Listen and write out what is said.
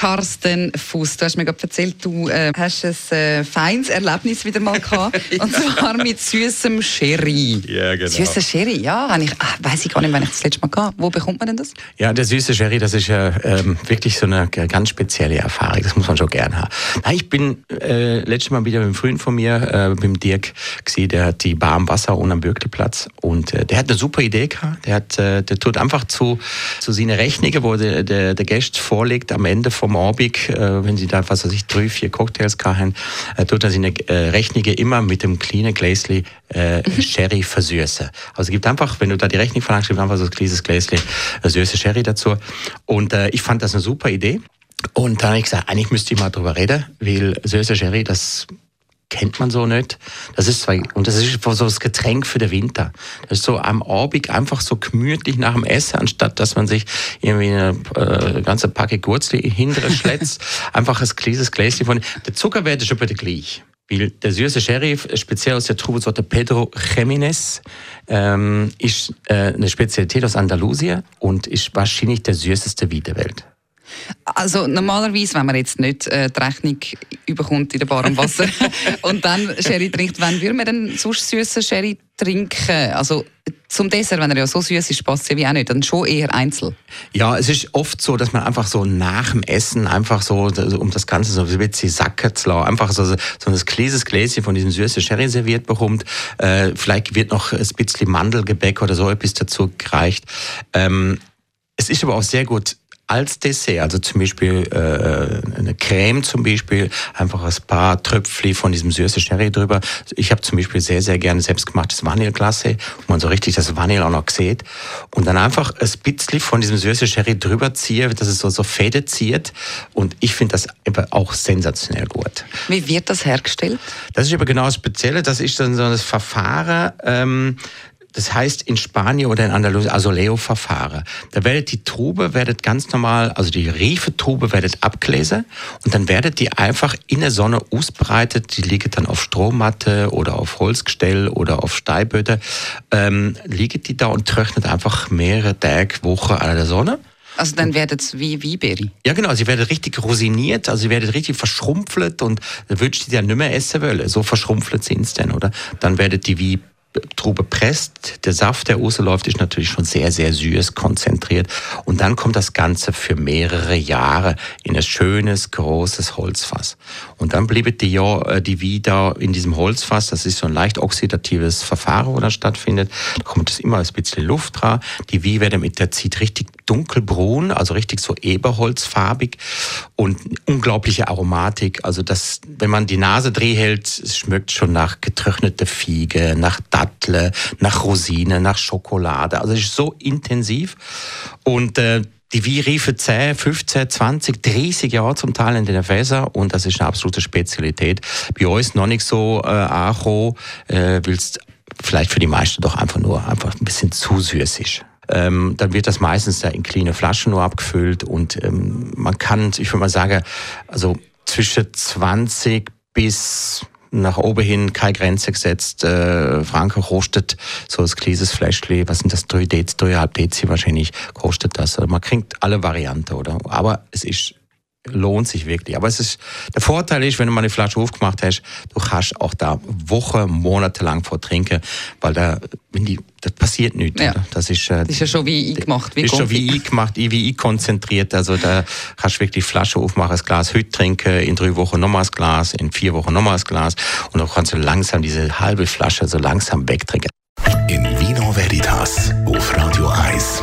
Carsten Fuß. Du hast mir gerade erzählt, du äh, hast ein äh, feines Erlebnis wieder mal gehabt. ja. Und zwar mit süßem Sherry. Ja, genau. Süßer Sherry, ja. Ich, ach, weiß ich gar nicht, wann ich das letzte Mal gehabt Wo bekommt man denn das? Ja, der süße Sherry, das ist ja ähm, wirklich so eine ganz spezielle Erfahrung. Das muss man schon gern haben. Na, ich bin äh, letztes Mal wieder mit einem Freund von mir, äh, mit dem Dirk, gesehen, der hat die Bar am Wasser und am Bürgliplatz. Und äh, der hat eine super Idee gehabt. Der, hat, äh, der tut einfach zu, zu seinen Rechnungen, wo der, der, der Gast vorlegt am Ende vom Abend, äh, wenn sie da, was weiß ich, drei, vier Cocktails haben, äh, tut er seine äh, Rechnungen immer mit dem kleinen Gläschen äh, Sherry versüßen. Also es gibt einfach, wenn du da die Rechnung verlangst, gibt einfach so ein kleines Gläschen äh, süße Sherry dazu. Und äh, ich fand das eine super Idee. Und dann habe ich gesagt, eigentlich müsste ich mal drüber reden, weil süße Sherry, das kennt man so nicht. Das ist zwar, und das ist so das Getränk für den Winter. Das ist so am Abend einfach so gemütlich nach dem Essen, anstatt dass man sich irgendwie eine äh, ganze Packe Gurzli hintere schlätzt, einfach ein kleines Gläschen von. Der Zuckerwert ist aber der gleich. Weil der süße Sherry, speziell aus der Trubesorte Pedro Jiménez, ähm, ist äh, eine Spezialität aus Andalusien und ist wahrscheinlich der süßeste Wein der Welt. Also normalerweise, wenn man jetzt nicht äh, die Rechnung überkommt in der Bar am Wasser und dann Sherry trinkt, wann würde man denn sonst süßen Sherry trinken? Also zum Dessert, wenn er ja so süß ist, passt ja wie auch nicht. Dann schon eher einzeln. Ja, es ist oft so, dass man einfach so nach dem Essen einfach so, um das Ganze so ein bisschen sacken zu lassen, einfach so, so ein kleines Gläschen von diesem süßen Sherry serviert bekommt. Äh, vielleicht wird noch ein bisschen Mandelgebäck oder so etwas dazu gereicht. Ähm, es ist aber auch sehr gut als Dessert, also zum Beispiel äh, eine Creme zum Beispiel, einfach ein paar Tröpfchen von diesem süßen Sherry drüber. Ich habe zum Beispiel sehr, sehr gerne selbstgemachtes Vanilleglasse, wo man so richtig das Vanille auch noch sieht. Und dann einfach ein bisschen von diesem süßen Sherry drüber ziehe, dass es so, so Fäden zieht. Und ich finde das auch sensationell gut. Wie wird das hergestellt? Das ist aber genau das Spezielle. Das ist dann so das Verfahren, ähm, das heißt in Spanien oder in Andalusien Asoleo-Verfahren. Da werdet die Trube werdet ganz normal, also die Reifetrube werdet abgelesen und dann werdet die einfach in der Sonne ausbreitet. Die liegt dann auf Strohmatte oder auf Holzgestell oder auf Steinböden. Ähm, liegt die da und trocknet einfach mehrere Tage, Wochen an der Sonne. Also dann werdet es wie Wieberry? Ja genau, sie werdet richtig rosiniert, also sie werdet richtig verschrumpfelt und dann würdest du die ja nicht mehr essen wollen. So verschrumpfelt sind es dann, oder? Dann werdet die wie Trube presst, der Saft, der rausläuft, ist natürlich schon sehr, sehr süß konzentriert. Und dann kommt das Ganze für mehrere Jahre in ein schönes, großes Holzfass. Und dann blieb die ja äh, die wieder in diesem Holzfass. Das ist so ein leicht oxidatives Verfahren, wo da stattfindet. Da kommt es immer ein bisschen Luft dran. Die Wie werden mit der Zeit richtig dunkelbrun, also richtig so eberholzfarbig und unglaubliche Aromatik. Also das, wenn man die Nase dreh hält, es schmeckt schon nach getrockneter Fiege, nach Dattle, nach Rosine, nach Schokolade. Also es ist so intensiv und äh, die Wein reifen 10, 15, 20, 30 Jahre zum Teil in den Fässer und das ist eine absolute Spezialität. Bei uns noch nicht so äh, angekommen, äh, weil vielleicht für die meisten doch einfach nur einfach ein bisschen zu süß ist. Ähm, dann wird das meistens in kleine Flaschen nur abgefüllt und ähm, man kann, ich würde mal sagen, also zwischen 20 bis nach oben hin keine Grenze gesetzt. Äh, Franken kostet so ein kleines Fläschchen, was sind das, 3 Dezi, 3,5 Dezi wahrscheinlich kostet das. Also man kriegt alle Varianten, oder? Aber es ist lohnt sich wirklich. Aber es ist, der Vorteil ist, wenn du mal eine Flasche aufgemacht hast, du kannst auch da Wochen, Monate lang vor trinken, weil da, wenn die, das passiert nichts. Ja. Das ist, äh, das ist ja schon wie eingemacht. Wie ist schon wie eingemacht, wie einkonzentriert. Also da kannst du wirklich die Flasche aufmachen, das Glas heute trinken, in drei Wochen nochmal das Glas, in vier Wochen nochmal das Glas und dann kannst du langsam diese halbe Flasche so langsam wegtrinken. In Vino Veritas auf Radio 1.